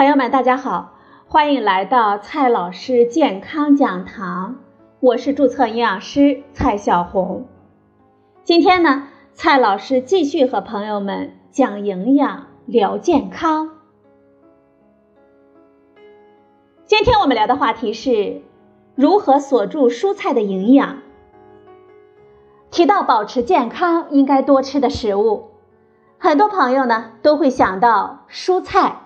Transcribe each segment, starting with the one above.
朋友们，大家好，欢迎来到蔡老师健康讲堂，我是注册营养师蔡小红。今天呢，蔡老师继续和朋友们讲营养、聊健康。今天我们聊的话题是如何锁住蔬菜的营养。提到保持健康应该多吃的食物，很多朋友呢都会想到蔬菜。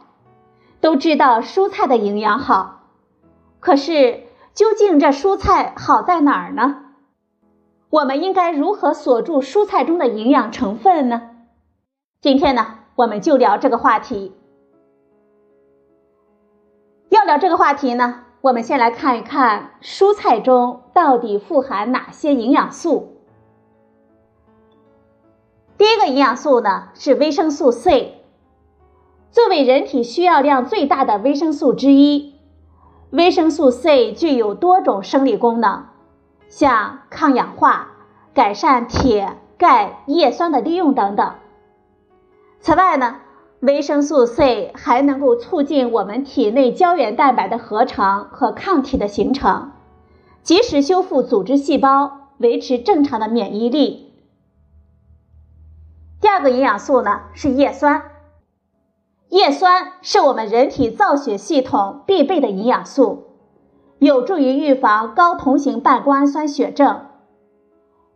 都知道蔬菜的营养好，可是究竟这蔬菜好在哪儿呢？我们应该如何锁住蔬菜中的营养成分呢？今天呢，我们就聊这个话题。要聊这个话题呢，我们先来看一看蔬菜中到底富含哪些营养素。第一个营养素呢是维生素 C。作为人体需要量最大的维生素之一，维生素 C 具有多种生理功能，像抗氧化、改善铁、钙、叶酸的利用等等。此外呢，维生素 C 还能够促进我们体内胶原蛋白的合成和抗体的形成，及时修复组织细胞，维持正常的免疫力。第二个营养素呢是叶酸。叶酸是我们人体造血系统必备的营养素，有助于预防高同型半胱氨酸血症。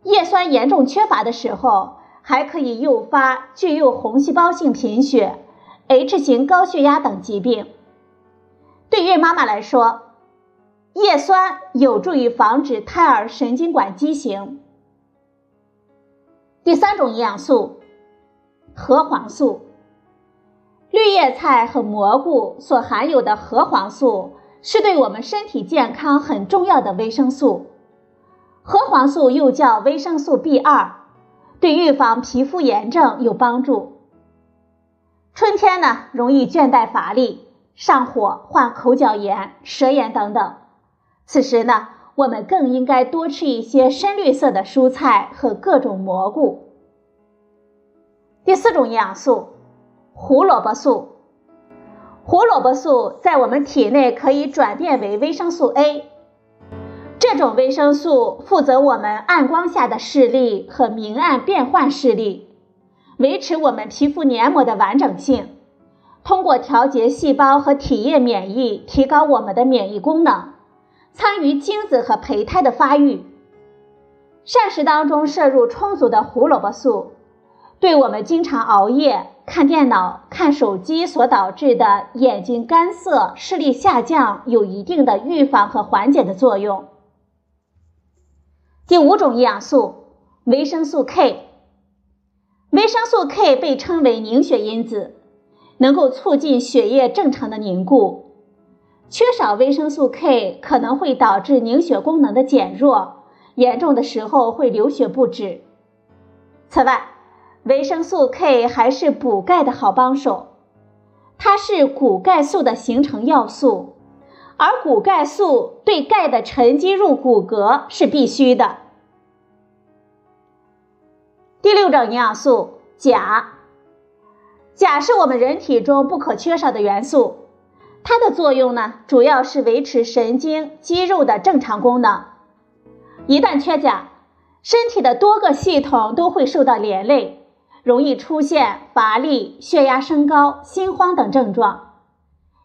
叶酸严重缺乏的时候，还可以诱发巨幼红细胞性贫血、H 型高血压等疾病。对孕妈妈来说，叶酸有助于防止胎儿神经管畸形。第三种营养素，核黄素。绿叶菜和蘑菇所含有的核黄素是对我们身体健康很重要的维生素。核黄素又叫维生素 B 二，对预防皮肤炎症有帮助。春天呢，容易倦怠乏力、上火、患口角炎、舌炎等等。此时呢，我们更应该多吃一些深绿色的蔬菜和各种蘑菇。第四种营养素。胡萝卜素，胡萝卜素在我们体内可以转变为维生素 A，这种维生素负责我们暗光下的视力和明暗变换视力，维持我们皮肤黏膜的完整性，通过调节细胞和体液免疫，提高我们的免疫功能，参与精子和胚胎的发育。膳食当中摄入充足的胡萝卜素，对我们经常熬夜。看电脑、看手机所导致的眼睛干涩、视力下降，有一定的预防和缓解的作用。第五种营养素，维生素 K。维生素 K 被称为凝血因子，能够促进血液正常的凝固。缺少维生素 K 可能会导致凝血功能的减弱，严重的时候会流血不止。此外，维生素 K 还是补钙的好帮手，它是骨钙素的形成要素，而骨钙素对钙的沉积入骨骼是必须的。第六种营养素钾，钾是我们人体中不可缺少的元素，它的作用呢，主要是维持神经肌肉的正常功能。一旦缺钾，身体的多个系统都会受到连累。容易出现乏力、血压升高、心慌等症状。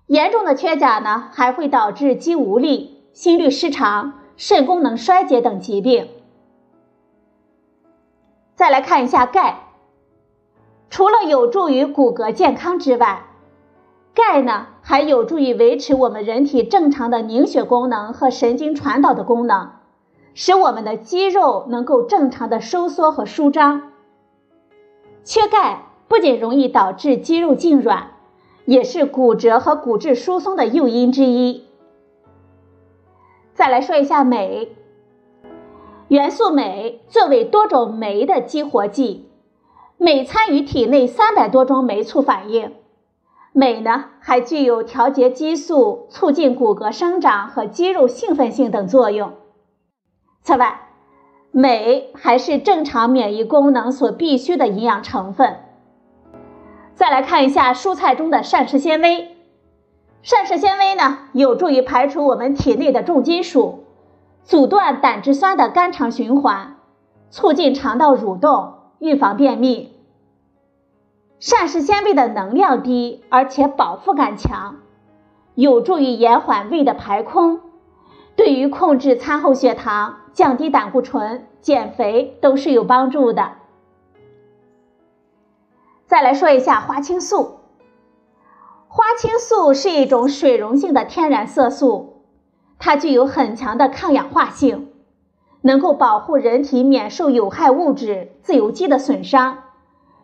严重的缺钾呢，还会导致肌无力、心律失常、肾功能衰竭等疾病。再来看一下钙，除了有助于骨骼健康之外，钙呢还有助于维持我们人体正常的凝血功能和神经传导的功能，使我们的肌肉能够正常的收缩和舒张。缺钙不仅容易导致肌肉痉挛，也是骨折和骨质疏松的诱因之一。再来说一下镁，元素镁作为多种酶的激活剂，镁参与体内三百多种酶促反应。镁呢还具有调节激素、促进骨骼生长和肌肉兴奋性等作用。此外，镁还是正常免疫功能所必需的营养成分。再来看一下蔬菜中的膳食纤维，膳食纤维呢，有助于排除我们体内的重金属，阻断胆汁酸的肝肠循环，促进肠道蠕动，预防便秘。膳食纤维的能量低，而且饱腹感强，有助于延缓胃的排空，对于控制餐后血糖、降低胆固醇、减肥都是有帮助的。再来说一下花青素。花青素是一种水溶性的天然色素，它具有很强的抗氧化性，能够保护人体免受有害物质自由基的损伤，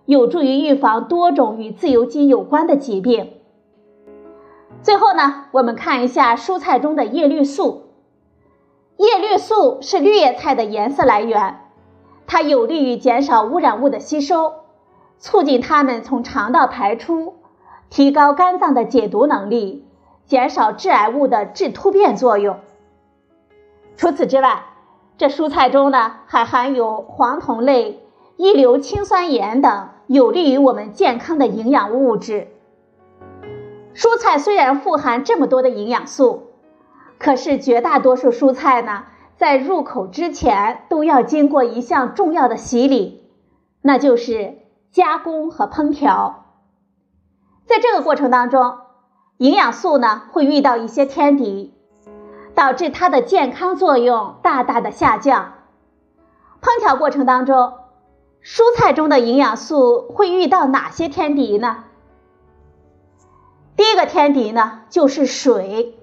有助于预防多种与自由基有关的疾病。最后呢，我们看一下蔬菜中的叶绿素。叶绿素是绿叶菜的颜色来源，它有利于减少污染物的吸收，促进它们从肠道排出。提高肝脏的解毒能力，减少致癌物的致突变作用。除此之外，这蔬菜中呢还含有黄酮类、一硫氰酸盐等有利于我们健康的营养物质。蔬菜虽然富含这么多的营养素，可是绝大多数蔬菜呢在入口之前都要经过一项重要的洗礼，那就是加工和烹调。在这个过程当中，营养素呢会遇到一些天敌，导致它的健康作用大大的下降。烹调过程当中，蔬菜中的营养素会遇到哪些天敌呢？第一个天敌呢就是水，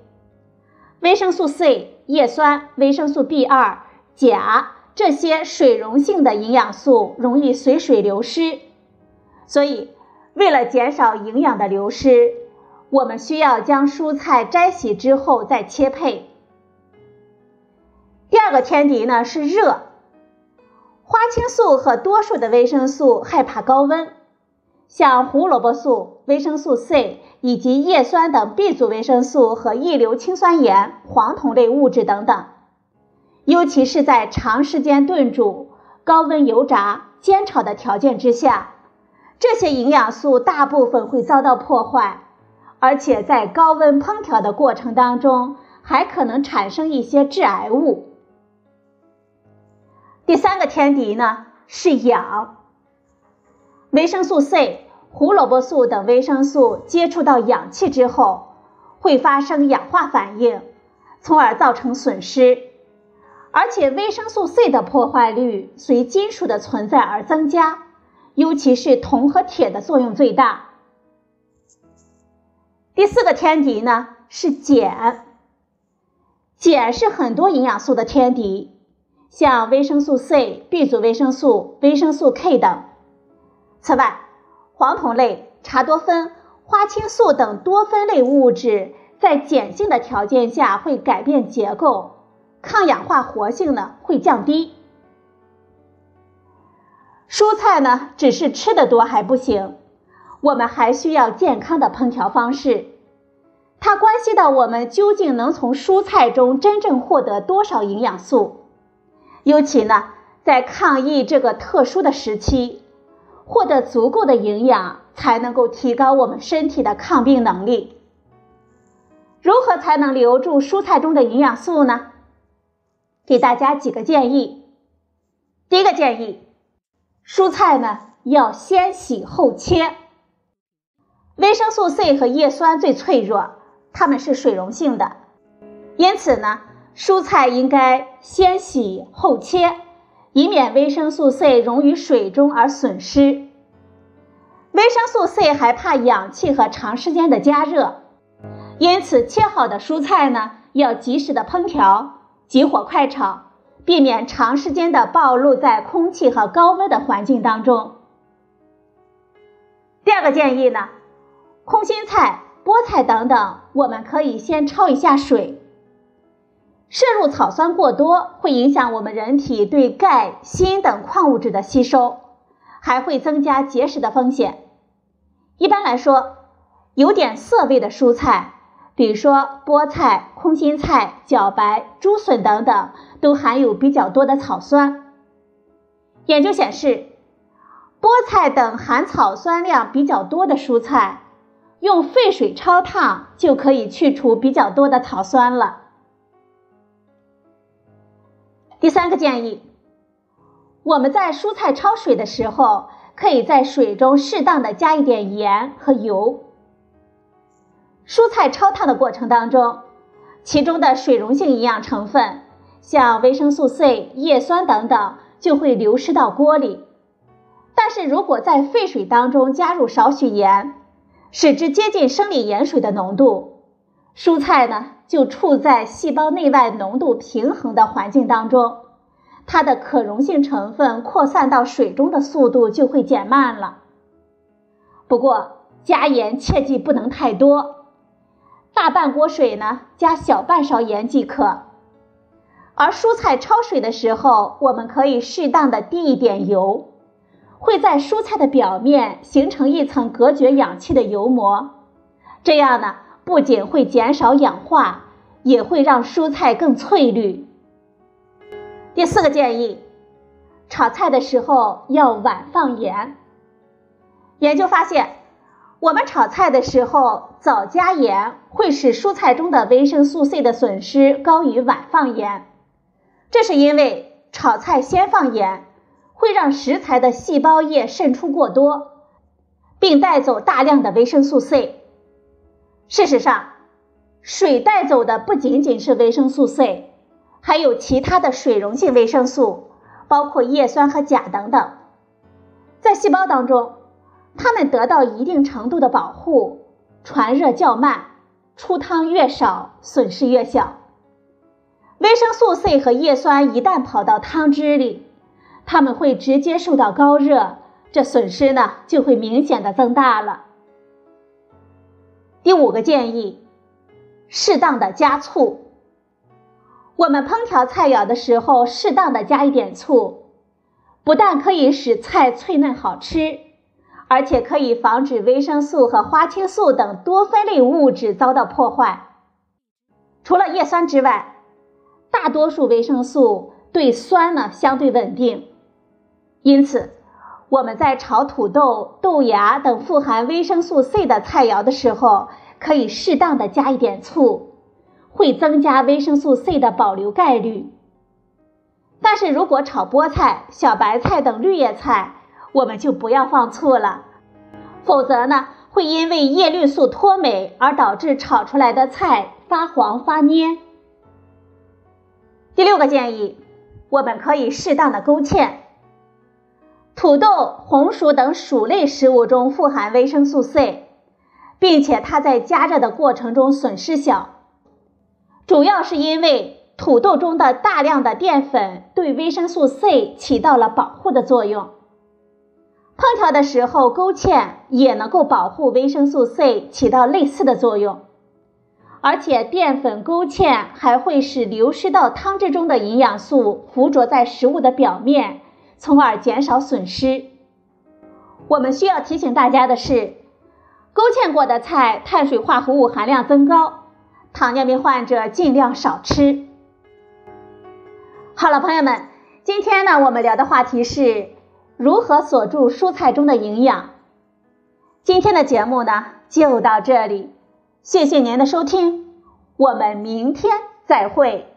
维生素 C、叶酸、维生素 B2、钾这些水溶性的营养素容易随水流失，所以。为了减少营养的流失，我们需要将蔬菜摘洗之后再切配。第二个天敌呢是热，花青素和多数的维生素害怕高温，像胡萝卜素、维生素 C 以及叶酸等 B 族维生素和异硫氰酸盐、黄酮类物质等等，尤其是在长时间炖煮、高温油炸、煎炒的条件之下。这些营养素大部分会遭到破坏，而且在高温烹调的过程当中，还可能产生一些致癌物。第三个天敌呢是氧，维生素 C、胡萝卜素等维生素接触到氧气之后，会发生氧化反应，从而造成损失，而且维生素 C 的破坏率随金属的存在而增加。尤其是铜和铁的作用最大。第四个天敌呢是碱，碱是很多营养素的天敌，像维生素 C、B 族维生素、维生素 K 等。此外，黄酮类、茶多酚、花青素等多酚类物质在碱性的条件下会改变结构，抗氧化活性呢会降低。蔬菜呢，只是吃的多还不行，我们还需要健康的烹调方式。它关系到我们究竟能从蔬菜中真正获得多少营养素。尤其呢，在抗疫这个特殊的时期，获得足够的营养，才能够提高我们身体的抗病能力。如何才能留住蔬菜中的营养素呢？给大家几个建议。第一个建议。蔬菜呢要先洗后切。维生素 C 和叶酸最脆弱，它们是水溶性的，因此呢，蔬菜应该先洗后切，以免维生素 C 溶于水中而损失。维生素 C 还怕氧气和长时间的加热，因此切好的蔬菜呢要及时的烹调，急火快炒。避免长时间的暴露在空气和高温的环境当中。第二个建议呢，空心菜、菠菜等等，我们可以先焯一下水。摄入草酸过多会影响我们人体对钙、锌等矿物质的吸收，还会增加结石的风险。一般来说，有点涩味的蔬菜。比如说菠菜、空心菜、茭白、竹笋等等，都含有比较多的草酸。研究显示，菠菜等含草酸量比较多的蔬菜，用沸水焯烫就可以去除比较多的草酸了。第三个建议，我们在蔬菜焯水的时候，可以在水中适当的加一点盐和油。蔬菜焯烫的过程当中，其中的水溶性营养成分，像维生素 C、叶酸等等，就会流失到锅里。但是如果在沸水当中加入少许盐，使之接近生理盐水的浓度，蔬菜呢就处在细胞内外浓度平衡的环境当中，它的可溶性成分扩散到水中的速度就会减慢了。不过加盐切记不能太多，大半锅水呢加小半勺盐即可。而蔬菜焯水的时候，我们可以适当的滴一点油。会在蔬菜的表面形成一层隔绝氧气的油膜，这样呢，不仅会减少氧化，也会让蔬菜更翠绿。第四个建议，炒菜的时候要晚放盐。研究发现，我们炒菜的时候早加盐，会使蔬菜中的维生素 C 的损失高于晚放盐，这是因为炒菜先放盐。会让食材的细胞液渗出过多，并带走大量的维生素 C。事实上，水带走的不仅仅是维生素 C，还有其他的水溶性维生素，包括叶酸和钾等等。在细胞当中，它们得到一定程度的保护，传热较慢，出汤越少，损失越小。维生素 C 和叶酸一旦跑到汤汁里，它们会直接受到高热，这损失呢就会明显的增大了。第五个建议，适当的加醋。我们烹调菜肴的时候，适当的加一点醋，不但可以使菜脆嫩好吃，而且可以防止维生素和花青素等多酚类物质遭到破坏。除了叶酸之外，大多数维生素对酸呢相对稳定。因此，我们在炒土豆、豆芽等富含维生素 C 的菜肴的时候，可以适当的加一点醋，会增加维生素 C 的保留概率。但是如果炒菠菜、小白菜等绿叶菜，我们就不要放醋了，否则呢，会因为叶绿素脱美而导致炒出来的菜发黄发蔫。第六个建议，我们可以适当的勾芡。土豆、红薯等薯类食物中富含维生素 C，并且它在加热的过程中损失小，主要是因为土豆中的大量的淀粉对维生素 C 起到了保护的作用。烹调的时候勾芡也能够保护维生素 C，起到类似的作用。而且淀粉勾芡还会使流失到汤汁中的营养素附着在食物的表面。从而减少损失。我们需要提醒大家的是，勾芡过的菜碳水化合物含量增高，糖尿病患者尽量少吃。好了，朋友们，今天呢，我们聊的话题是如何锁住蔬菜中的营养。今天的节目呢，就到这里，谢谢您的收听，我们明天再会。